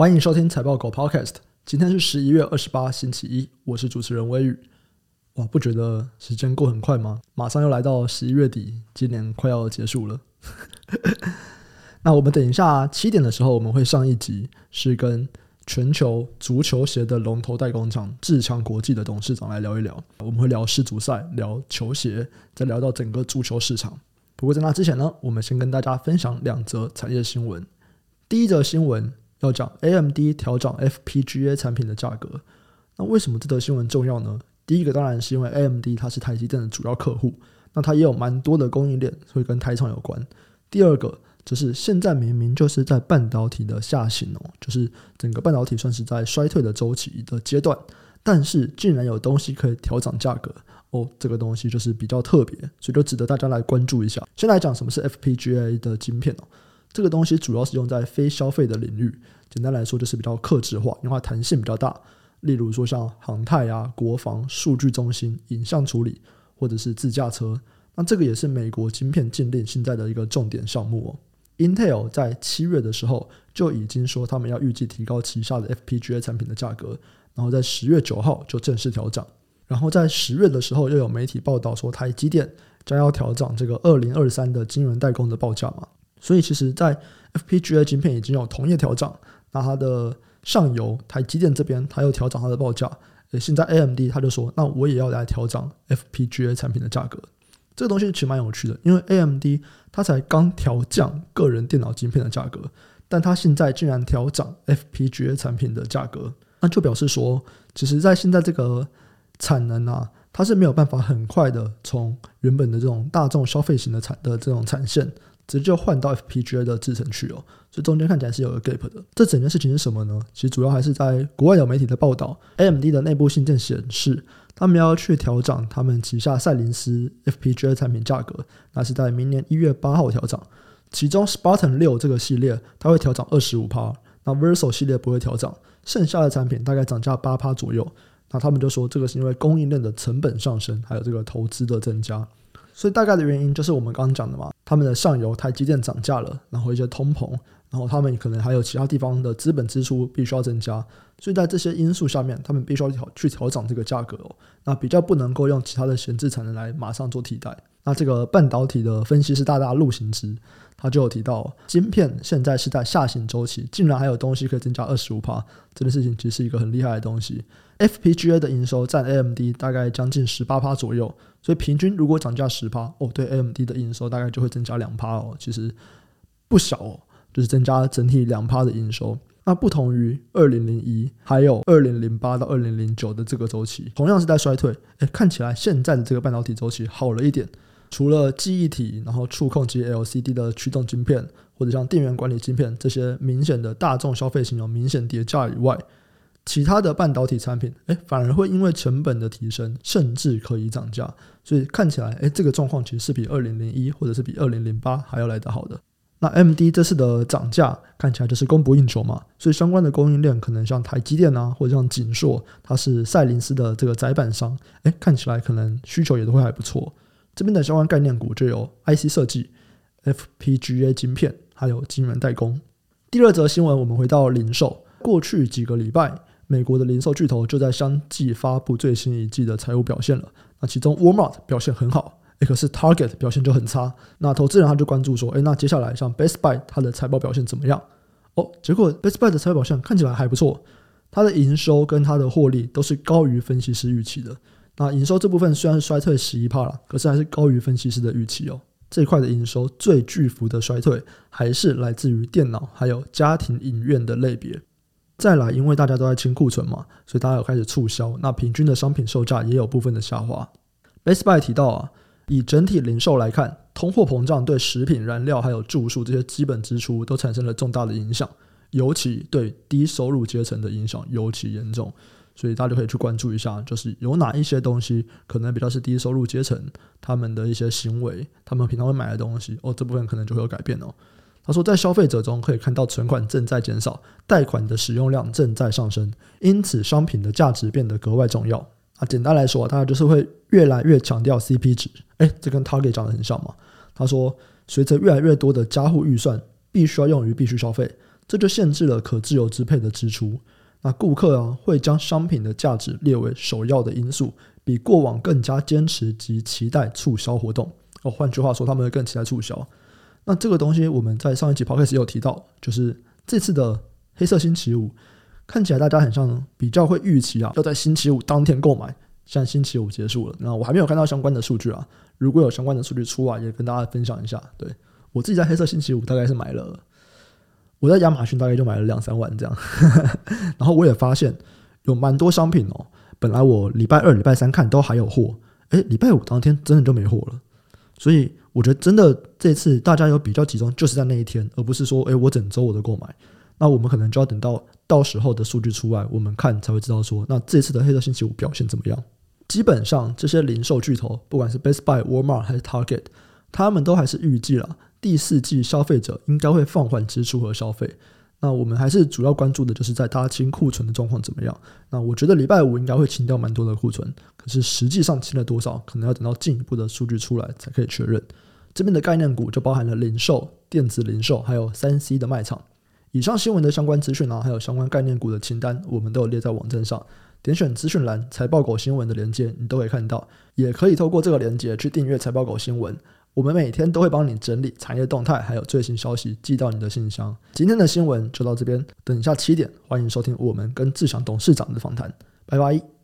欢迎收听财报狗 Podcast。今天是十一月二十八，星期一，我是主持人威宇。哇，不觉得时间过很快吗？马上又来到十一月底，今年快要结束了。那我们等一下七点的时候，我们会上一集，是跟全球足球鞋的龙头代工厂志强国际的董事长来聊一聊。我们会聊世足赛，聊球鞋，再聊到整个足球市场。不过在那之前呢，我们先跟大家分享两则产业新闻。第一则新闻。要讲 AMD 调涨 FPGA 产品的价格，那为什么这则新闻重要呢？第一个当然是因为 AMD 它是台积电的主要客户，那它也有蛮多的供应链，所以跟台厂有关。第二个就是现在明明就是在半导体的下行哦，就是整个半导体算是在衰退的周期的阶段，但是竟然有东西可以调涨价格哦，这个东西就是比较特别，所以就值得大家来关注一下。先来讲什么是 FPGA 的晶片哦。这个东西主要是用在非消费的领域，简单来说就是比较克制化，因为它弹性比较大。例如说像航太啊、国防、数据中心、影像处理，或者是自驾车。那这个也是美国晶片禁令现在的一个重点项目哦。Intel 在七月的时候就已经说他们要预计提高旗下的 FPGA 产品的价格，然后在十月九号就正式调涨。然后在十月的时候又有媒体报道说台积电将要调涨这个二零二三的晶圆代工的报价嘛。所以其实，在 FPGA 晶片已经有同业调涨，那它的上游台积电这边，它又调涨它的报价。诶，现在 AMD 它就说，那我也要来调涨 FPGA 产品的价格。这个东西其实蛮有趣的，因为 AMD 它才刚调降个人电脑晶片的价格，但它现在竟然调涨 FPGA 产品的价格，那就表示说，其实，在现在这个产能啊，它是没有办法很快的从原本的这种大众消费型的产的这种产线。直接就换到 FPGA 的制程去哦，所以中间看起来是有个 gap 的。这整件事情是什么呢？其实主要还是在国外有媒体的报道，AMD 的内部信件显示，他们要去调整他们旗下赛灵思 FPGA 产品价格，那是在明年一月八号调整。其中 Spartan 六这个系列它会调涨二十五趴，那 Verso 系列不会调涨，剩下的产品大概涨价八趴左右。那他们就说这个是因为供应链的成本上升，还有这个投资的增加。所以大概的原因就是我们刚刚讲的嘛，他们的上游台积电涨价了，然后一些通膨，然后他们可能还有其他地方的资本支出必须要增加，所以在这些因素下面，他们必须要调去调涨这个价格哦。那比较不能够用其他的闲置产能来马上做替代。那这个半导体的分析师大大陆行之，他就有提到，晶片现在是在下行周期，竟然还有东西可以增加二十五趴，这件事情其实是一个很厉害的东西。FPGA 的营收占 AMD 大概将近十八趴左右。所以平均如果涨价十趴哦，对 AMD 的营收大概就会增加两趴哦，其实不小哦，就是增加整体两趴的营收。那不同于二零零一还有二零零八到二零零九的这个周期，同样是在衰退。诶，看起来现在的这个半导体周期好了一点，除了记忆体，然后触控及 LCD 的驱动晶片，或者像电源管理晶片这些明显的大众消费型有明显跌价以外。其他的半导体产品，诶，反而会因为成本的提升，甚至可以涨价，所以看起来，诶，这个状况其实是比二零零一或者是比二零零八还要来得好的。那 M D 这次的涨价看起来就是供不应求嘛，所以相关的供应链可能像台积电啊，或者像景硕，它是赛灵思的这个载板商，诶，看起来可能需求也都会还不错。这边的相关概念股就有 IC 设计、FPGA 晶片，还有晶圆代工。第二则新闻，我们回到零售，过去几个礼拜。美国的零售巨头就在相继发布最新一季的财务表现了。那其中 Walmart 表现很好，诶，可是 Target 表现就很差。那投资人他就关注说，诶，那接下来像 Best Buy 它的财报表现怎么样？哦，结果 Best Buy 的财报表现看起来还不错，它的营收跟它的获利都是高于分析师预期的。那营收这部分虽然衰退十一趴了，可是还是高于分析师的预期哦。这一块的营收最巨幅的衰退还是来自于电脑还有家庭影院的类别。再来，因为大家都在清库存嘛，所以大家有开始促销，那平均的商品售价也有部分的下滑。Best Buy 提到啊，以整体零售来看，通货膨胀对食品、燃料还有住宿这些基本支出都产生了重大的影响，尤其对低收入阶层的影响尤其严重，所以大家可以去关注一下，就是有哪一些东西可能比较是低收入阶层他们的一些行为，他们平常会买的东西哦，这部分可能就会有改变哦。他说，在消费者中可以看到存款正在减少，贷款的使用量正在上升，因此商品的价值变得格外重要。啊，简单来说，大家就是会越来越强调 CP 值。诶，这跟 Target 讲的很像嘛。他说，随着越来越多的家户预算必须要用于必须消费，这就限制了可自由支配的支出。那顾客啊会将商品的价值列为首要的因素，比过往更加坚持及期待促销活动。哦，换句话说，他们会更期待促销。那这个东西我们在上一集 podcast 也有提到，就是这次的黑色星期五看起来大家很像比较会预期啊，要在星期五当天购买。现在星期五结束了，那我还没有看到相关的数据啊。如果有相关的数据出来，也跟大家分享一下。对，我自己在黑色星期五大概是买了，我在亚马逊大概就买了两三万这样。然后我也发现有蛮多商品哦，本来我礼拜二、礼拜三看都还有货，诶，礼拜五当天真的就没货了。所以我觉得真的这次大家有比较集中，就是在那一天，而不是说，诶，我整周我都购买。那我们可能就要等到到时候的数据出来，我们看才会知道说，那这次的黑色星期五表现怎么样。基本上这些零售巨头，不管是 Best Buy、Walmart 还是 Target，他们都还是预计了第四季消费者应该会放缓支出和消费。那我们还是主要关注的就是在大清库存的状况怎么样。那我觉得礼拜五应该会清掉蛮多的库存，可是实际上清了多少，可能要等到进一步的数据出来才可以确认。这边的概念股就包含了零售、电子零售还有三 C 的卖场。以上新闻的相关资讯啊，还有相关概念股的清单，我们都有列在网站上。点选资讯栏财报狗新闻的连接，你都可以看到。也可以透过这个连接去订阅财报狗新闻。我们每天都会帮你整理产业动态，还有最新消息寄到你的信箱。今天的新闻就到这边，等一下七点，欢迎收听我们跟志祥董事长的访谈。拜拜。